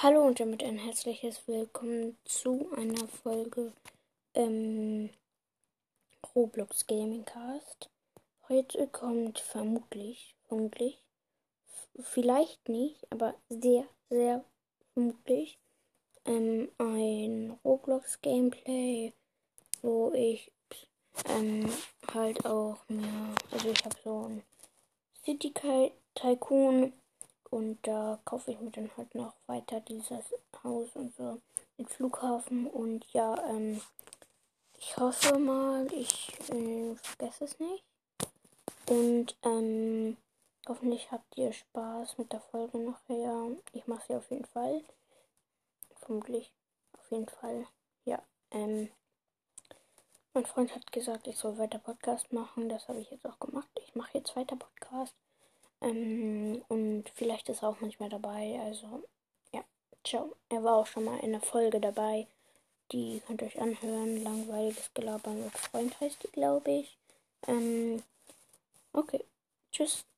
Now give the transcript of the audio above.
Hallo und damit ein herzliches Willkommen zu einer Folge ähm, Roblox Gaming Cast. Heute kommt vermutlich, vermutlich, vielleicht nicht, aber sehr, sehr vermutlich ähm, ein Roblox Gameplay, wo ich ähm, halt auch mir, also ich habe so ein City Tycoon und da kaufe ich mir dann halt noch weiter dieses Haus und so, den Flughafen. Und ja, ähm, ich hoffe mal, ich äh, vergesse es nicht. Und ähm, hoffentlich habt ihr Spaß mit der Folge nachher. Ich mache sie auf jeden Fall. Vermutlich. Auf jeden Fall. Ja. Ähm, mein Freund hat gesagt, ich soll weiter Podcast machen. Das habe ich jetzt auch gemacht. Ich mache jetzt weiter Podcast. Ähm, und vielleicht ist er auch manchmal dabei. Also, ja, ciao. Er war auch schon mal in der Folge dabei. Die könnt ihr euch anhören. Langweiliges Gelaber mit Freund heißt die, glaube ich. Ähm, okay. Tschüss.